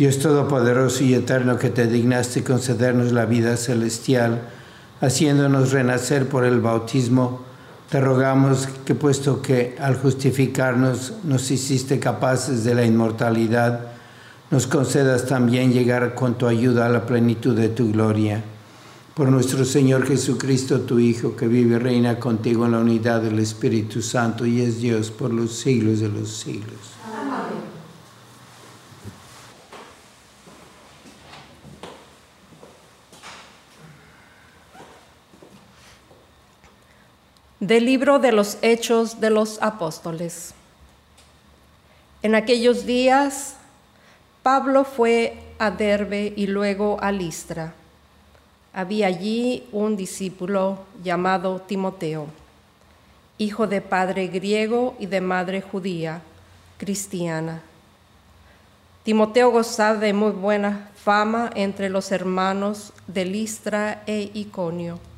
Dios Todopoderoso y Eterno que te dignaste concedernos la vida celestial, haciéndonos renacer por el bautismo, te rogamos que puesto que al justificarnos nos hiciste capaces de la inmortalidad, nos concedas también llegar con tu ayuda a la plenitud de tu gloria. Por nuestro Señor Jesucristo, tu Hijo, que vive y reina contigo en la unidad del Espíritu Santo y es Dios por los siglos de los siglos. Del libro de los Hechos de los Apóstoles. En aquellos días, Pablo fue a Derbe y luego a Listra. Había allí un discípulo llamado Timoteo, hijo de padre griego y de madre judía, cristiana. Timoteo gozaba de muy buena fama entre los hermanos de Listra e Iconio.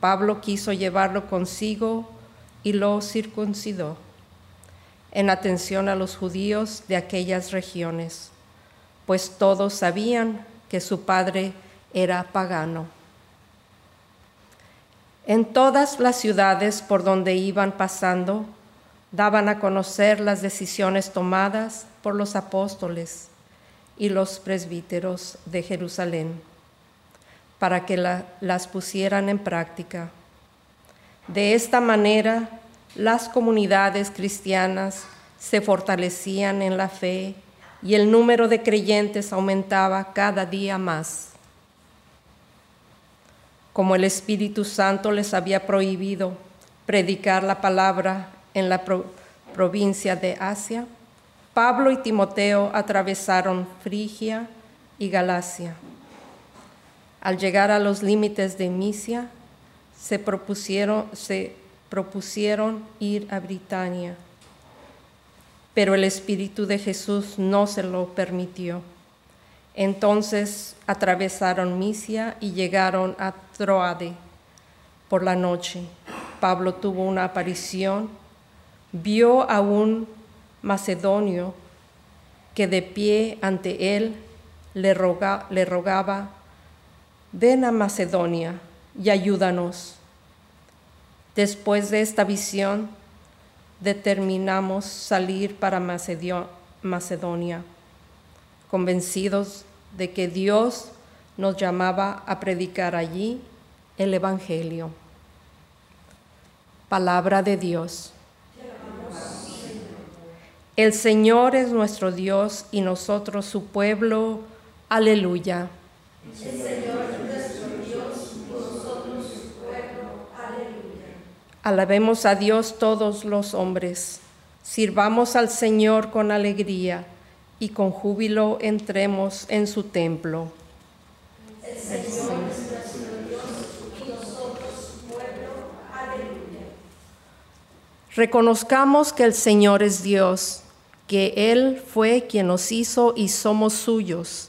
Pablo quiso llevarlo consigo y lo circuncidó en atención a los judíos de aquellas regiones, pues todos sabían que su padre era pagano. En todas las ciudades por donde iban pasando, daban a conocer las decisiones tomadas por los apóstoles y los presbíteros de Jerusalén para que la- las pusieran en práctica. De esta manera, las comunidades cristianas se fortalecían en la fe y el número de creyentes aumentaba cada día más. Como el Espíritu Santo les había prohibido predicar la palabra en la pro- provincia de Asia, Pablo y Timoteo atravesaron Frigia y Galacia. Al llegar a los límites de Misia, se propusieron, ir a Britania, pero el Espíritu de Jesús no se lo permitió. Entonces atravesaron Misia y llegaron a Troade por la noche. Pablo tuvo una aparición, vio a un macedonio que de pie ante él le rogaba, ven a Macedonia y ayúdanos. Después de esta visión, determinamos salir para Macedonia, convencidos de que Dios nos llamaba a predicar allí el Evangelio. Palabra de Dios. El Señor es nuestro Dios y nosotros su pueblo. Aleluya. Alabemos a Dios todos los hombres. Sirvamos al Señor con alegría y con júbilo entremos en su templo. Reconozcamos que el Señor es Dios, que Él fue quien nos hizo y somos suyos,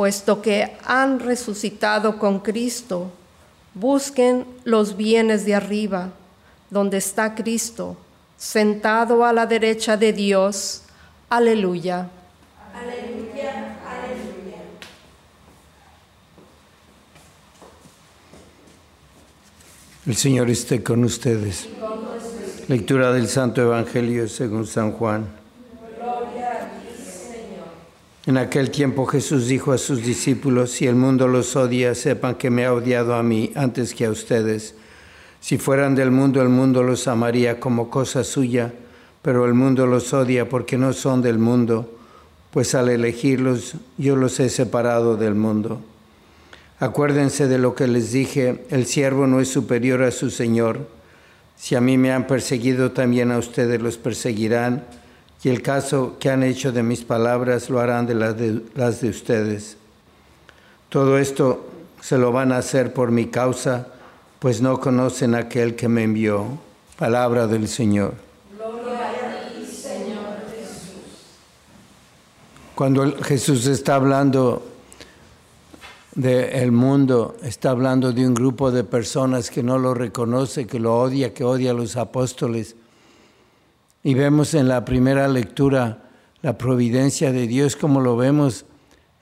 Puesto que han resucitado con Cristo, busquen los bienes de arriba, donde está Cristo, sentado a la derecha de Dios. Aleluya. El Señor esté con ustedes. Lectura del Santo Evangelio según San Juan. En aquel tiempo Jesús dijo a sus discípulos, si el mundo los odia, sepan que me ha odiado a mí antes que a ustedes. Si fueran del mundo, el mundo los amaría como cosa suya, pero el mundo los odia porque no son del mundo, pues al elegirlos yo los he separado del mundo. Acuérdense de lo que les dije, el siervo no es superior a su Señor. Si a mí me han perseguido, también a ustedes los perseguirán, y el caso que han hecho de mis palabras lo harán de las de, las de ustedes. Todo esto se lo van a hacer por mi causa, pues no conocen a aquel que me envió. Palabra del Señor. Cuando Jesús está hablando del mundo, está hablando de un grupo de personas que no lo reconoce, que lo odia, que odia a los apóstoles. Y vemos en la primera lectura la providencia de Dios, como lo vemos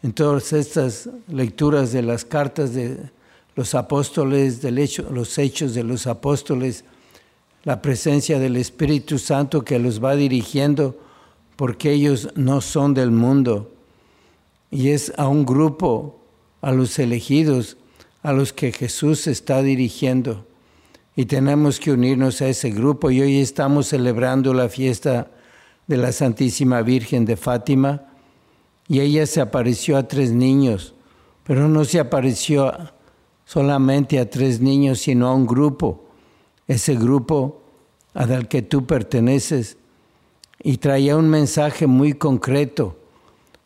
en todas estas lecturas de las cartas de los apóstoles, del los hechos de los apóstoles, la presencia del Espíritu Santo que los va dirigiendo, porque ellos no son del mundo. Y es a un grupo, a los elegidos, a los que Jesús está dirigiendo. Y tenemos que unirnos a ese grupo. Y hoy estamos celebrando la fiesta de la Santísima Virgen de Fátima. Y ella se apareció a tres niños, pero no se apareció solamente a tres niños, sino a un grupo. Ese grupo al que tú perteneces. Y traía un mensaje muy concreto.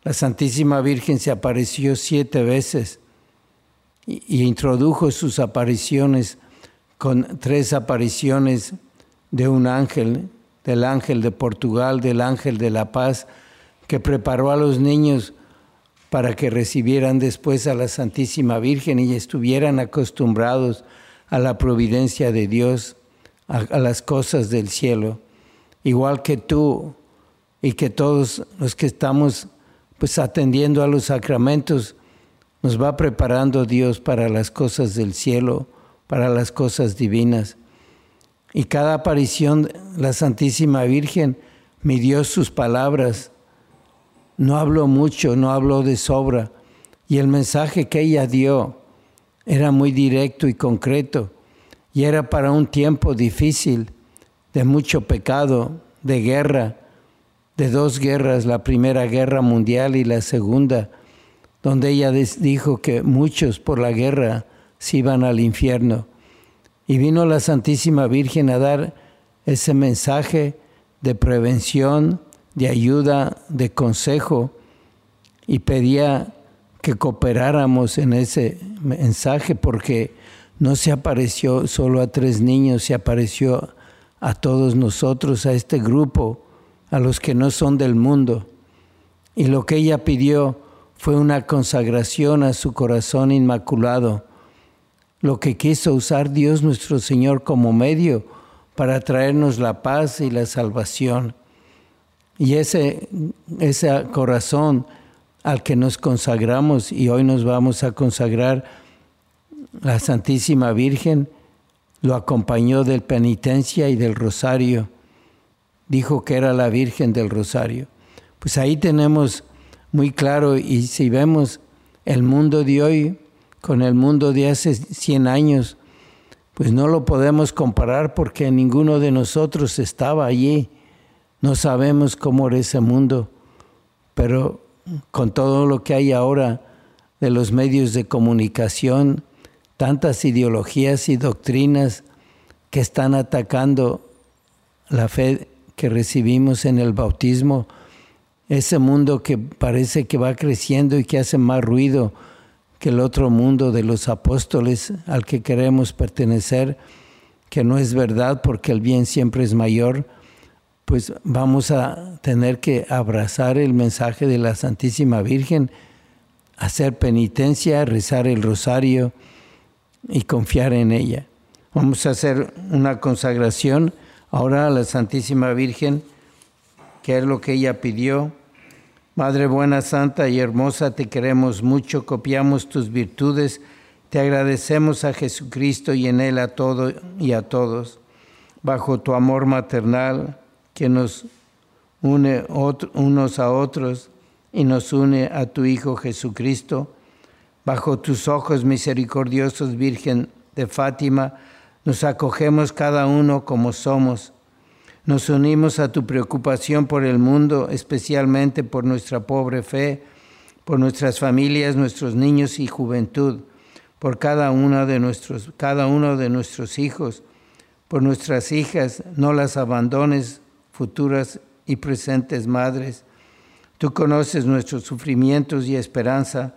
La Santísima Virgen se apareció siete veces y, y introdujo sus apariciones con tres apariciones de un ángel, del ángel de Portugal, del ángel de la paz, que preparó a los niños para que recibieran después a la Santísima Virgen y estuvieran acostumbrados a la providencia de Dios, a, las cosas del cielo. Igual que tú y que todos los que estamos pues atendiendo a los sacramentos nos va preparando Dios para las cosas del cielo, para las cosas divinas. Y cada aparición, la Santísima Virgen midió sus palabras, no habló mucho, no habló de sobra, y el mensaje que ella dio era muy directo y concreto, y era para un tiempo difícil, de mucho pecado, de guerra, de dos guerras, la primera guerra mundial y la segunda, donde ella dijo que muchos por la guerra se iban al infierno. Y vino la Santísima Virgen a dar ese mensaje de prevención, de ayuda, de consejo, y pedía que cooperáramos en ese mensaje porque no se apareció solo a tres niños, se apareció a todos nosotros, a este grupo, a los que no son del mundo. Y lo que ella pidió fue una consagración a su corazón inmaculado, lo que quiso usar Dios nuestro Señor como medio para traernos la paz y la salvación. Y ese, ese corazón al que nos consagramos y hoy nos vamos a consagrar, la Santísima Virgen lo acompañó del penitencia y del rosario. Dijo que era la Virgen del Rosario. Pues ahí tenemos muy claro y si vemos el mundo de hoy con el mundo de hace 100 años, pues no lo podemos comparar porque ninguno de nosotros estaba allí. No sabemos cómo era ese mundo, pero con todo lo que hay ahora de los medios de comunicación, tantas ideologías y doctrinas que están atacando la fe que recibimos en el bautismo, ese mundo que parece que va creciendo y que hace más ruido que el otro mundo de los apóstoles al que queremos pertenecer, que no es verdad porque el bien siempre es mayor, pues vamos a tener que abrazar el mensaje de la Santísima Virgen, hacer penitencia, rezar el rosario, y confiar en ella. Vamos a hacer una consagración ahora a la Santísima Virgen, que es lo que ella pidió. Madre buena, santa y hermosa, te queremos mucho, copiamos tus virtudes, te agradecemos a Jesucristo y en Él a todo y a todos, bajo tu amor maternal que nos une unos a otros y nos une a tu Hijo Jesucristo Bajo tus ojos misericordiosos, Virgen de Fátima, nos acogemos cada uno como somos. Nos unimos a tu preocupación por el mundo, especialmente por nuestra pobre fe, por nuestras familias, nuestros niños y juventud, por cada uno de nuestros, cada uno de nuestros hijos, por nuestras hijas, no las abandones, futuras y presentes madres. Tú conoces nuestros sufrimientos y esperanza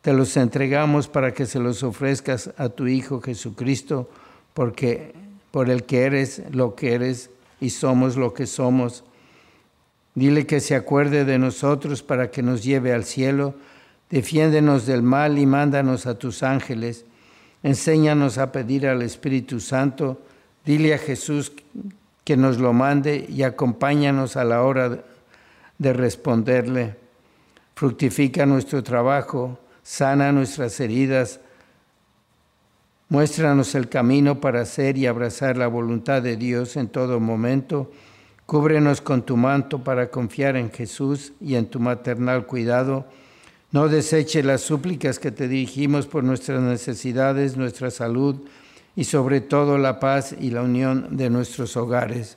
te los entregamos para que se los ofrezcas a tu Hijo Jesucristo, porque por el que eres lo que eres y somos lo que somos. Dile que se acuerde de nosotros para que nos lleve al cielo. Defiéndenos del mal y mándanos a tus ángeles. Enséñanos a pedir al Espíritu Santo. Dile a Jesús que nos lo mande y acompáñanos a la hora de responderle. Fructifica nuestro trabajo sana nuestras heridas, muéstranos el camino para hacer y abrazar la voluntad de Dios en todo momento, cúbrenos con tu manto para confiar en Jesús y en tu maternal cuidado, no deseche las súplicas que te dirigimos por nuestras necesidades, nuestra salud y sobre todo la paz y la unión de nuestros hogares.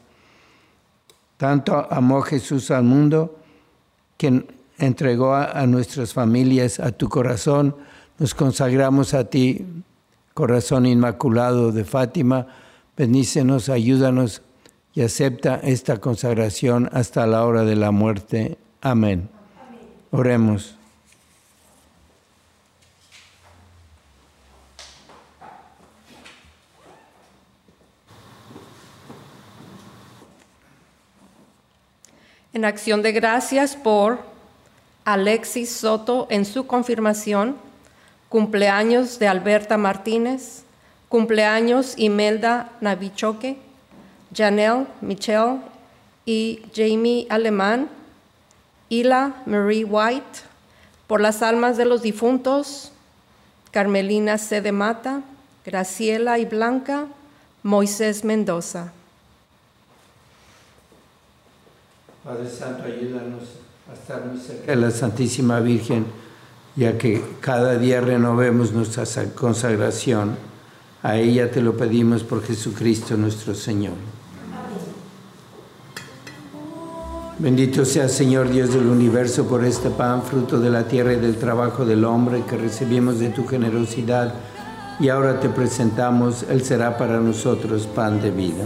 Tanto amó Jesús al mundo que entregó a, nuestras familias a tu corazón. Nos consagramos a ti, corazón inmaculado de Fátima. Bendícenos, ayúdanos y acepta esta consagración hasta la hora de la muerte. Amén. Oremos. En acción de gracias por Alexis Soto en su confirmación, cumpleaños de Alberta Martínez, cumpleaños Imelda Navichoque, Janelle Michelle y Jamie Alemán, Ila Marie White, por las almas de los difuntos, Carmelina C. de Mata, Graciela y Blanca, Moisés Mendoza. Padre Santo, ayúdanos a estar muy cerca de la Santísima Virgen, ya que cada día renovemos nuestra sa- consagración. A ella te lo pedimos por Jesucristo nuestro Señor. Bendito sea Señor Dios del universo por este pan, fruto de la tierra y del trabajo del hombre que recibimos de tu generosidad. Y ahora te presentamos, Él será para nosotros pan de vida.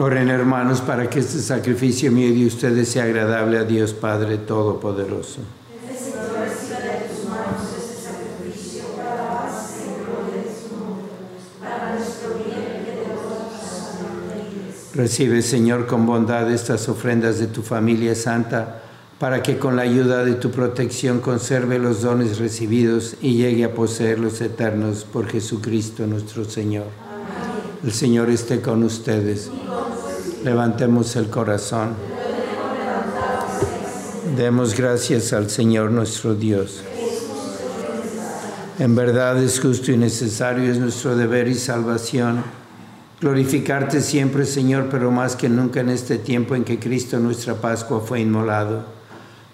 Oren hermanos para que este sacrificio mío de ustedes sea agradable a Dios Padre Todopoderoso. Recibe, Señor, con bondad estas ofrendas de tu familia santa, para que con la ayuda de tu protección conserve los dones recibidos y llegue a poseer los eternos por Jesucristo nuestro Señor. El Señor esté con ustedes. Levantemos el corazón. Demos gracias al Señor nuestro Dios. En verdad es justo y necesario, es nuestro deber y salvación. Glorificarte siempre, Señor, pero más que nunca en este tiempo en que Cristo nuestra Pascua fue inmolado,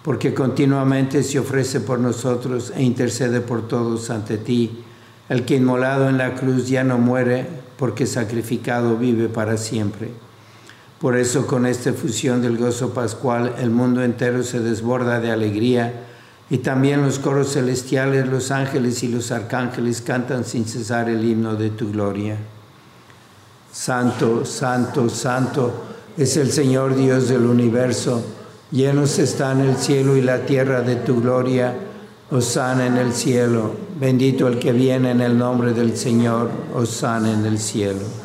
porque continuamente se ofrece por nosotros e intercede por todos ante ti. El que inmolado en la cruz ya no muere, porque sacrificado vive para siempre. Por eso con esta efusión del gozo pascual el mundo entero se desborda de alegría y también los coros celestiales, los ángeles y los arcángeles cantan sin cesar el himno de tu gloria. Santo, santo, santo es el Señor Dios del universo. Llenos están el cielo y la tierra de tu gloria. Osana en el cielo. Bendito el que viene en el nombre del Señor. Osana en el cielo.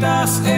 Que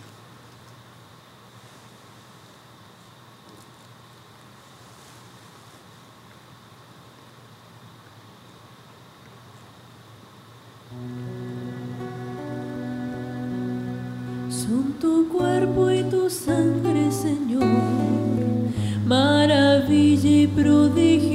Son tu cuerpo y tu sangre, Señor, maravilla y prodigio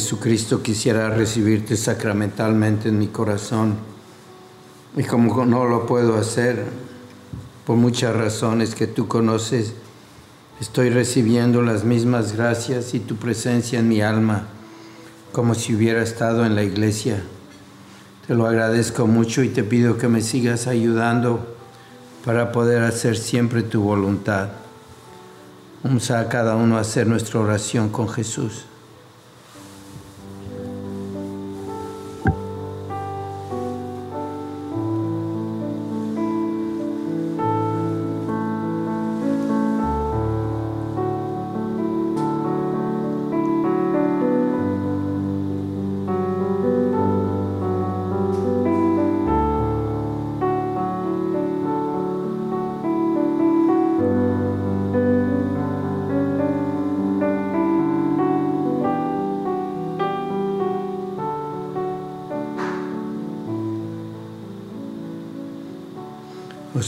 Jesucristo quisiera recibirte sacramentalmente en mi corazón y como no lo puedo hacer por muchas razones que tú conoces, estoy recibiendo las mismas gracias y tu presencia en mi alma como si hubiera estado en la iglesia. Te lo agradezco mucho y te pido que me sigas ayudando para poder hacer siempre tu voluntad. Vamos a cada uno a hacer nuestra oración con Jesús.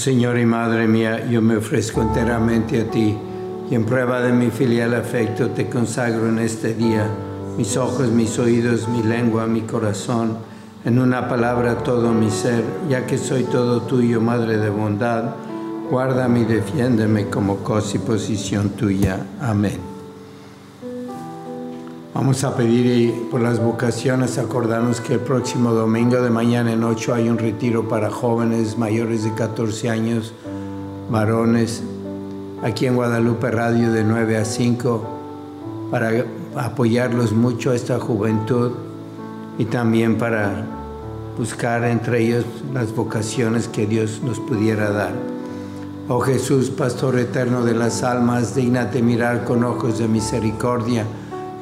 Señor y Madre mía, yo me ofrezco enteramente a ti y en prueba de mi filial afecto te consagro en este día mis ojos, mis oídos, mi lengua, mi corazón, en una palabra todo mi ser, ya que soy todo tuyo, Madre de bondad, guárdame y defiéndeme como cosa y posición tuya. Amén. Vamos a pedir por las vocaciones, acordarnos que el próximo domingo de mañana en 8 hay un retiro para jóvenes mayores de 14 años, varones, aquí en Guadalupe Radio de 9 a 5, para apoyarlos mucho a esta juventud y también para buscar entre ellos las vocaciones que Dios nos pudiera dar. Oh Jesús, Pastor eterno de las almas, dignate mirar con ojos de misericordia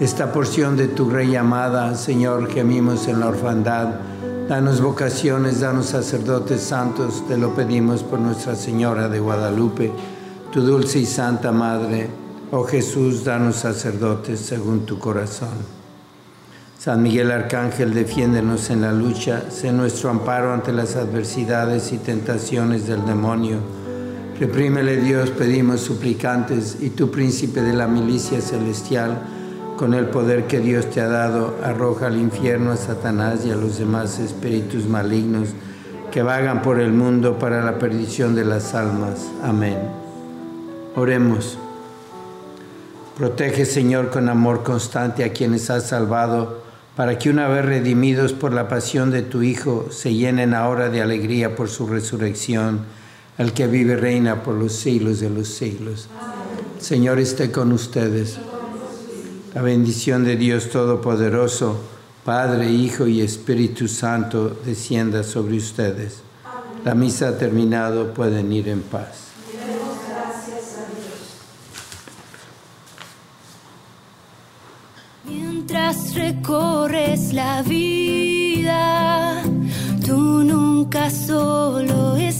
esta porción de tu Rey amada, Señor, gemimos en la orfandad. Danos vocaciones, danos sacerdotes santos, te lo pedimos por Nuestra Señora de Guadalupe, tu dulce y santa Madre. Oh Jesús, danos sacerdotes según tu corazón. San Miguel Arcángel, defiéndenos en la lucha, sé nuestro amparo ante las adversidades y tentaciones del demonio. Reprímele Dios, pedimos suplicantes, y tu príncipe de la milicia celestial, con el poder que Dios te ha dado, arroja al infierno a Satanás y a los demás espíritus malignos que vagan por el mundo para la perdición de las almas. Amén. Oremos. Protege, Señor, con amor constante a quienes has salvado, para que una vez redimidos por la pasión de tu Hijo, se llenen ahora de alegría por su resurrección, el que vive reina por los siglos de los siglos. Señor esté con ustedes. La bendición de Dios Todopoderoso, Padre, Hijo y Espíritu Santo, descienda sobre ustedes. La misa ha terminado, pueden ir en paz. Mientras recorres la vida, tú nunca solo estás